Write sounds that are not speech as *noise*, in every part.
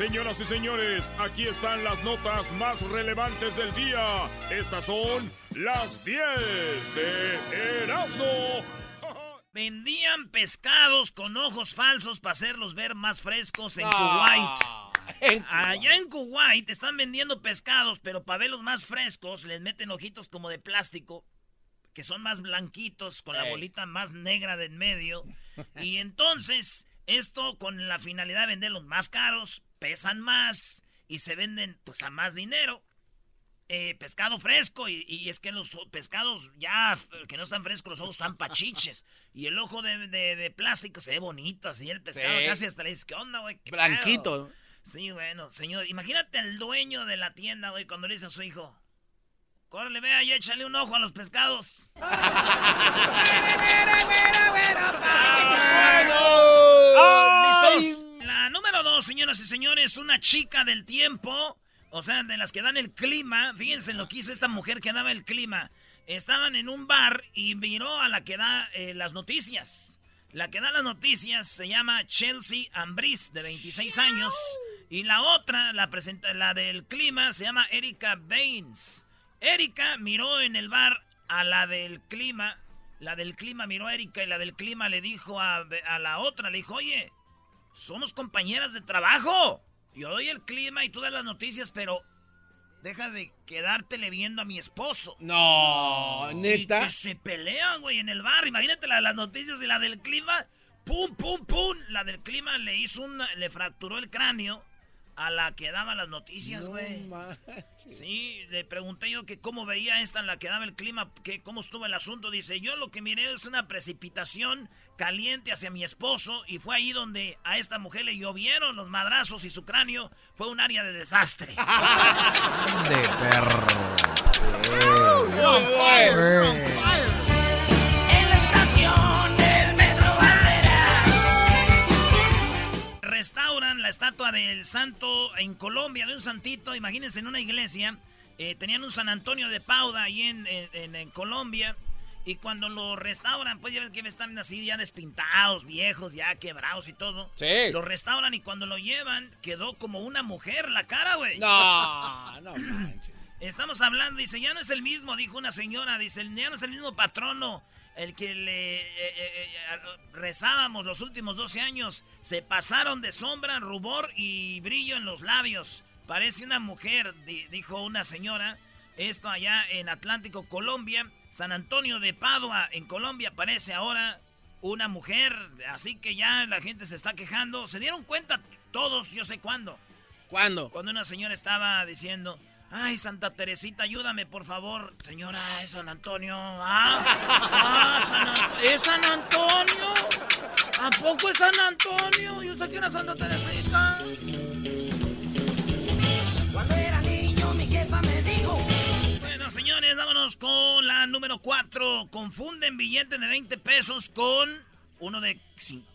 Señoras y señores, aquí están las notas más relevantes del día. Estas son las 10 de Erasmo. *laughs* Vendían pescados con ojos falsos para hacerlos ver más frescos *laughs* en Kuwait. Allá en Kuwait están vendiendo pescados, pero para verlos más frescos les meten ojitos como de plástico, que son más blanquitos, con la bolita más negra de en medio. *laughs* Y entonces, esto con la finalidad de venderlos más caros, pesan más y se venden pues a más dinero. Eh, pescado fresco y, es que los pescados ya que no están frescos, los ojos están pachiches. Y el ojo de, plástico se ve bonito, así el pescado casi hasta le dice, ¿qué onda, güey? Blanquito. Sí, bueno, señor. Imagínate el dueño de la tienda, güey, cuando le dice a su hijo, córrele, vea y échale un ojo a los pescados. Dos, señoras y señores, una chica del tiempo o sea, de las que dan el clima. Fíjense en lo que hizo esta mujer que daba el clima. Estaban en un bar y miró a la que da eh, las noticias. La que da las noticias se llama Chelsea Ambris, de 26 años. Y la otra, la, presenta, la del clima, se llama Erika Baines. Erika miró en el bar a la del clima. La del clima miró a Erika y la del clima le dijo a, a la otra, le dijo, oye, somos compañeras de trabajo. Yo doy el clima y tú das las noticias, pero deja de quedártele viendo a mi esposo. No, neta. Y que se pelean, güey, en el bar. Imagínate la de las noticias y la del clima. Pum, pum, pum. La del clima le hizo un. Le fracturó el cráneo a la que daba las noticias, güey. sí, le pregunté yo que cómo veía esta en la que daba el clima, que cómo estuvo el asunto. Dice, yo lo que miré es una precipitación caliente hacia mi esposo y fue ahí donde a esta mujer le llovieron los madrazos y su cráneo fue un área de desastre. de perro. Restauran la estatua del santo en Colombia, de un santito, imagínense en una iglesia. Eh, tenían un San Antonio de Pauda ahí en, en Colombia. Y cuando lo restauran, pues ya ven que están así ya despintados, viejos, ya quebrados y todo. Sí. Lo restauran y cuando lo llevan, quedó como una mujer la cara, güey. No, *laughs* no manches. Estamos hablando, dice, ya no es el mismo, dijo una señora, dice, ya no es el mismo patrono, el que le eh, eh, eh, rezábamos los últimos 12 años. Se pasaron de sombra, rubor y brillo en los labios. Parece una mujer, dijo una señora. Esto allá en Atlántico, Colombia. San Antonio de Padua, en Colombia, aparece ahora una mujer. Así que ya la gente se está quejando. Se dieron cuenta todos, yo sé cuándo. ¿Cuándo? Cuando una señora estaba diciendo, ay, Santa Teresita, ayúdame, por favor. Señora, es San Antonio. Ah, *laughs* ah ¿es San Antonio? ¿A poco es San Antonio? Yo sé que era Santa Teresita. Cuando era niño, mi jefa me dijo señores, vámonos con la número 4. Confunden billetes de 20 pesos con uno de,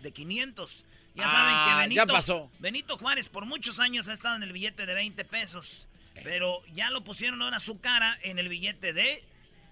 de 500. Ya saben que ah, Benito, ya pasó. Benito Juárez por muchos años ha estado en el billete de 20 pesos. Pero ya lo pusieron ahora su cara en el billete de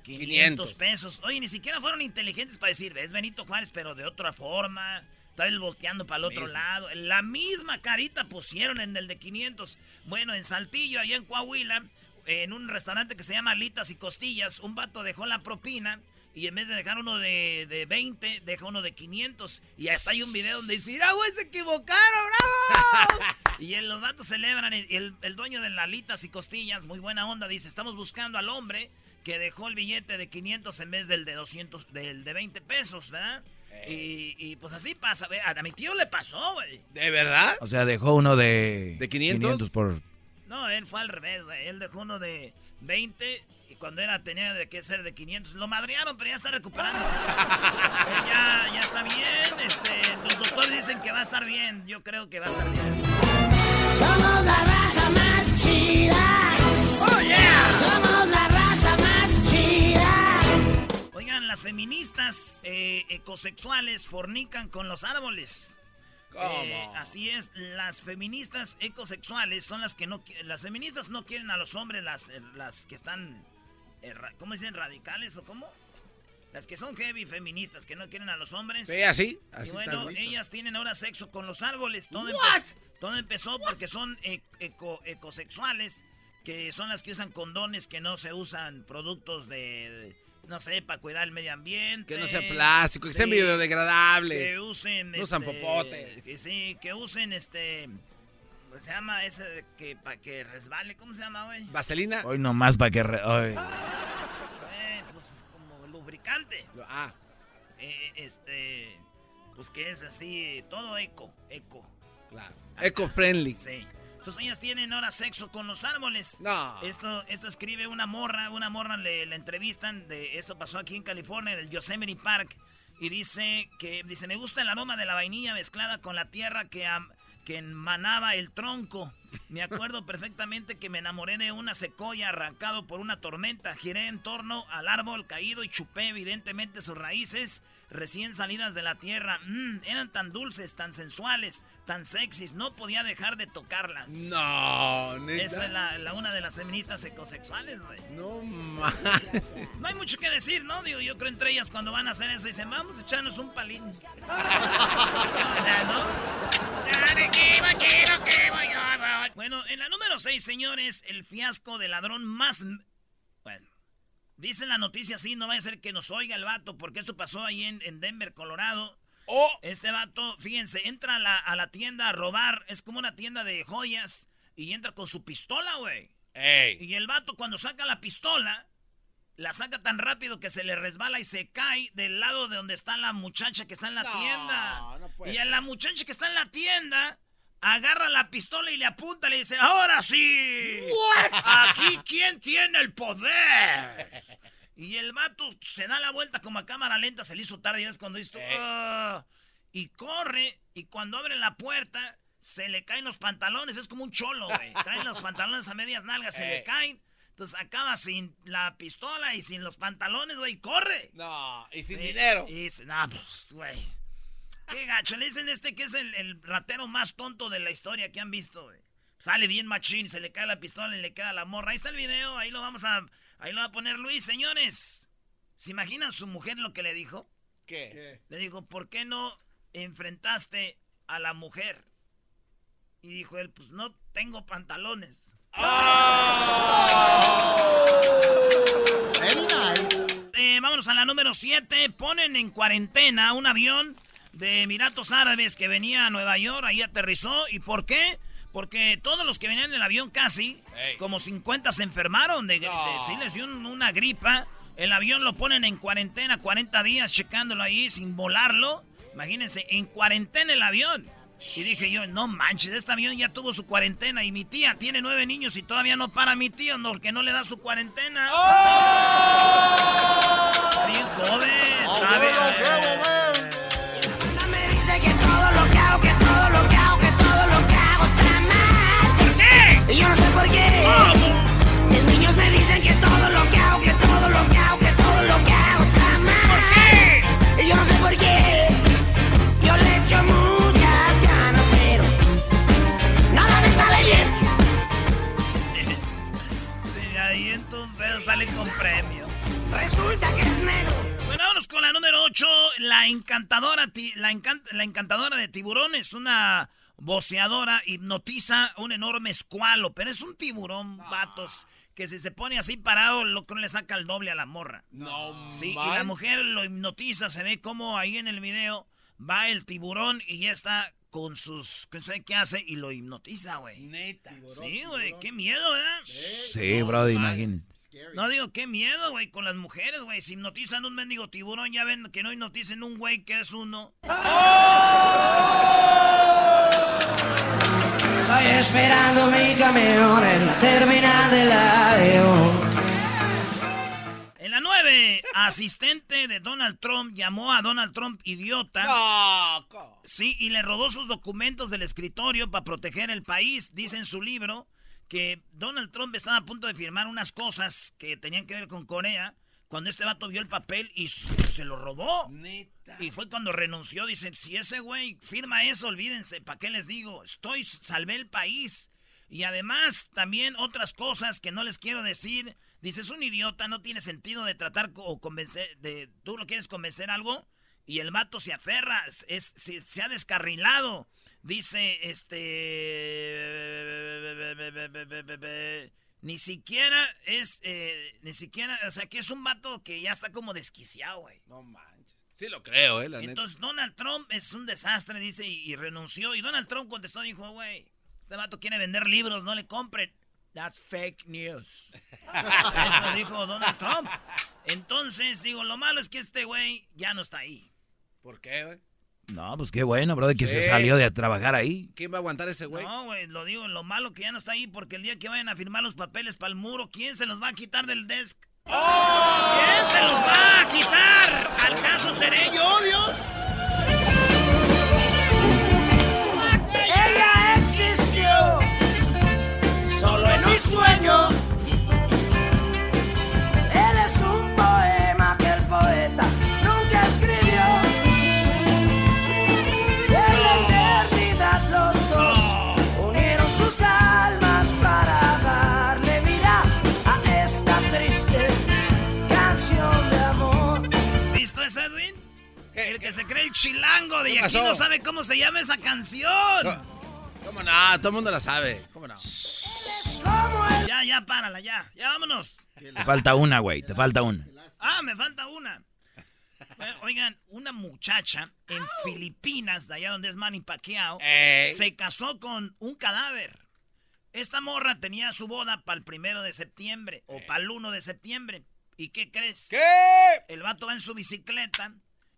500, pesos. Oye, ni siquiera fueron inteligentes para decir, es Benito Juárez, pero de otra forma. Está él volteando para el otro lado. La misma carita pusieron en el de 500. Bueno, en Saltillo, allá en Coahuila, en un restaurante que se llama Alitas y Costillas, un vato dejó la propina y en vez de dejar uno de, de 20, deja uno de 500. Y hasta hay un video donde dice, ¡Ah, güey, se equivocaron! ¡Bravo! *laughs* y los vatos celebran, el, el, dueño de Alitas y Costillas, muy buena onda, dice, estamos buscando al hombre que dejó el billete de 500 en vez del de 200, del de 20 pesos, ¿verdad? Y, y, pues así pasa, a mi tío le pasó, güey. ¿De verdad? O sea, dejó uno de... ¿De 500? 500 por no, él fue al revés, Él dejó uno de 20 y cuando era tenía de que ser de 500. Lo madrearon, pero ya está recuperando. *laughs* ya, ya está bien. Este, los doctores dicen que va a estar bien. Yo creo que va a estar bien. Somos la raza más chida. Oh, yeah. Somos la raza más chida. Oigan, las feministas eh, ecosexuales fornican con los árboles. Eh, así es, las feministas ecosexuales son las que no las feministas no quieren a los hombres las, eh, las que están eh, ¿cómo dicen? radicales o cómo? Las que son heavy feministas, que no quieren a los hombres. Ve así. Y así bueno, están listos. ellas tienen ahora sexo con los árboles. Todo, What? empe- todo empezó porque son e- eco- ecosexuales, que son las que usan condones, que no se usan productos de, de- no sé, para cuidar el medio ambiente. Que no sea plástico, que sean Sí, biodegradables. Que usen... No usan este, popotes. Que sí, que usen este... ¿Cómo se llama ese que para que resbale? ¿Cómo se llama, güey? ¿Vaselina? Hoy nomás para que... re- ay. Eh, pues es como lubricante. Ah, Eh, este... Pues que es así, todo eco, eco. claro. Eco-friendly. Sí. Entonces ellas tienen ahora sexo con los árboles. No. Esto, esto escribe una morra, una morra le, le entrevistan, de, esto pasó aquí en California, del Yosemite Park, y dice que, dice, me gusta el aroma de la vainilla mezclada con la tierra que, am- que emanaba el tronco. Me acuerdo perfectamente que me enamoré de una secoya arrancado por una tormenta. Giré en torno al árbol caído y chupé evidentemente sus raíces recién salidas de la tierra. Mm, eran tan dulces, tan sensuales, tan sexys, no podía dejar de tocarlas. No, neta. Esa es la, la una de las feministas ecosexuales, güey. No manches. No hay mucho que decir, ¿no? Digo, yo creo entre ellas cuando van a hacer eso dicen, vamos a echarnos un palín. ¿no? Bueno, en la número 6, señores, el fiasco del ladrón más... dice la noticia así, no vaya a ser que nos oiga el vato, porque esto pasó ahí en, en Denver, Colorado. Oh, Este vato, fíjense, entra a la, a la tienda a robar, es como una tienda de joyas, y entra con su pistola, güey. ey. Y el vato cuando saca la pistola, la saca tan rápido que se le resbala y se cae del lado de donde está la muchacha que está en la No, tienda. no puede y a la muchacha que está en la tienda agarra la pistola y le apunta y le dice, ahora sí. Aquí quién tiene el poder. Y el vato se da la vuelta como a cámara lenta, se le hizo tarde, ya ves cuando dice, Eh. "Ah", y corre, y cuando abre la puerta, se le caen los pantalones, es como un cholo, güey. Traen los pantalones a medias nalgas, se le Eh. caen. Entonces acaba sin la pistola y sin los pantalones, güey, y corre. No, y sin Sí, dinero. Y dice, no, pues, güey. Qué gacho. Le dicen este que es el, el ratero más tonto de la historia que han visto, güey. Sale bien machín, se le cae la pistola y le queda la morra. Ahí está el video, ahí lo vamos a... Ahí lo va a poner Luis. Señores, ¿se imaginan su mujer lo que le dijo? ¿Qué? Le dijo, ¿por qué no enfrentaste a la mujer? Y dijo él, pues no tengo pantalones. Very nice. Eh, vámonos a la número 7. Ponen en cuarentena un avión de Emiratos Árabes que venía a Nueva York, ahí aterrizó. ¿Y por qué? Porque todos los que venían en el avión casi, Ey. como 50 se enfermaron de, de- No. sí, les dio un- una gripa. El avión lo ponen en cuarentena 40 días checándolo ahí sin volarlo. Imagínense, en cuarentena el avión. Y dije yo, no manches, este avión ya tuvo su cuarentena y mi tía tiene nueve niños y todavía no para mi tío porque no le da su cuarentena. Está La encantadora, ti- la, encan- la encantadora de tiburones, una voceadora, hipnotiza un enorme escualo. Pero es un tiburón, vatos, que si se pone así parado, lo que le saca el doble a la morra. No, Sí, y la mujer lo hipnotiza, se ve como ahí en el video va el tiburón y ya está con sus... ¿Qué sé qué hace? Y lo hipnotiza, güey. Neta. Sí, güey, qué miedo, ¿verdad? Sí, brody, imagínate. No digo, qué miedo, güey, con las mujeres, güey. Si hipnotizan un mendigo tiburón, ya ven que no hipnoticen un güey que es uno. Estoy esperando mi camión en la terminal de la León. En la 9, asistente de Donald Trump llamó a Donald Trump idiota. No, Sí, y le robó sus documentos del escritorio para proteger el país. Dice en su libro que Donald Trump estaba a punto de firmar unas cosas que tenían que ver con Corea cuando este vato vio el papel y se lo robó. Neta. Y fue cuando renunció. Dicen, si ese güey firma eso, olvídense, ¿para qué les digo? Estoy, salvé el país. Y además, también otras cosas que no les quiero decir. Dice, es un idiota, no tiene sentido de tratar o convencer, de, tú lo quieres convencer algo y el mato se aferra, es, se, ha descarrilado. Dice, este... Ni siquiera es, eh, ni siquiera, o sea, que es un vato que ya está como desquiciado, güey. No manches. Sí lo creo, eh, la Entonces Donald Trump es un desastre, dice, y, y renunció. Y Donald Trump contestó, dijo, güey, este vato quiere vender libros, no le compren. That's fake news. *laughs* Eso dijo Donald Trump. Entonces, digo, lo malo es que este güey ya no está ahí. ¿Por qué, güey? No, pues qué bueno, bro, que se salió de trabajar ahí. ¿Quién va a aguantar ese güey? No, güey, lo digo, lo malo que ya no está ahí, porque el día que vayan a firmar los papeles para el muro, ¿quién se los va a quitar del desk? ¡Oh! ¿Quién se los va a quitar? ¿Al caso seré yo, Dios? Ella existió solo en un sueño. Que se cree el chilango de aquí no sabe cómo se llama esa canción. ¿Cómo no? Todo el mundo la sabe. ¿Cómo no? Ya, ya, párala, ya. Ya vámonos. Te falta una, güey. Te falta una. Ah, me falta una. Oigan, una muchacha en Filipinas, de allá donde es Manny Pacquiao, se casó con un cadáver. Esta morra tenía su boda para el primero de septiembre o para el 1 de septiembre. ¿Y qué crees? ¿Qué? El vato va en su bicicleta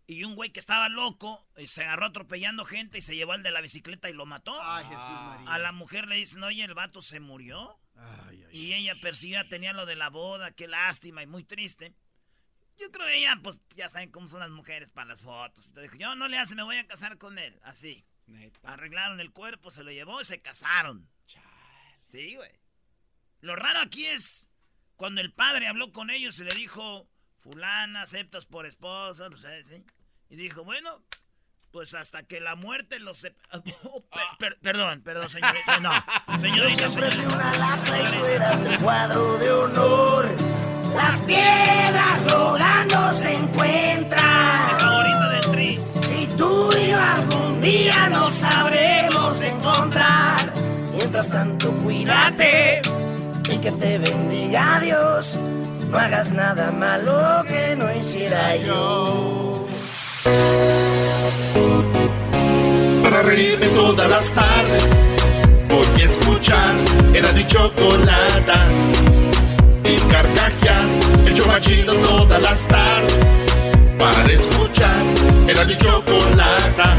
y un güey que estaba loco y se agarró atropellando gente y se llevó al de la bicicleta y lo mató. Ay, Jesús María. A la mujer le dicen, oye, el vato se murió. y ella persiguió, tenía lo de la boda, qué lástima y muy triste. Yo creo que ella, pues ya saben cómo son las mujeres para las fotos. Entonces dijo, yo no le hace, me voy a casar con él. Así. Arreglaron el cuerpo, se lo llevó y se casaron. Sí, güey. Lo raro aquí es cuando el padre habló con ellos y le dijo, fulana, aceptas por esposa, pues, eh, ¿sí? Y dijo, bueno, pues hasta que la muerte los sepa... *laughs* Oh, perdón, perdón, señorita, no. *laughs* Señorita, señorita. una lata y tú eras del cuadro de honor. Las piedras rodando se encuentran. Mi favorito del tri. Y tú y yo algún día nos sabremos encontrar. Mientras tanto, cuídate y que te bendiga Dios. No hagas nada malo que no hiciera yo. Reírme todas las tardes, voy a escuchar era mi chocolata. Y carcajear, el yo machido todas las tardes. Para escuchar era mi chocolata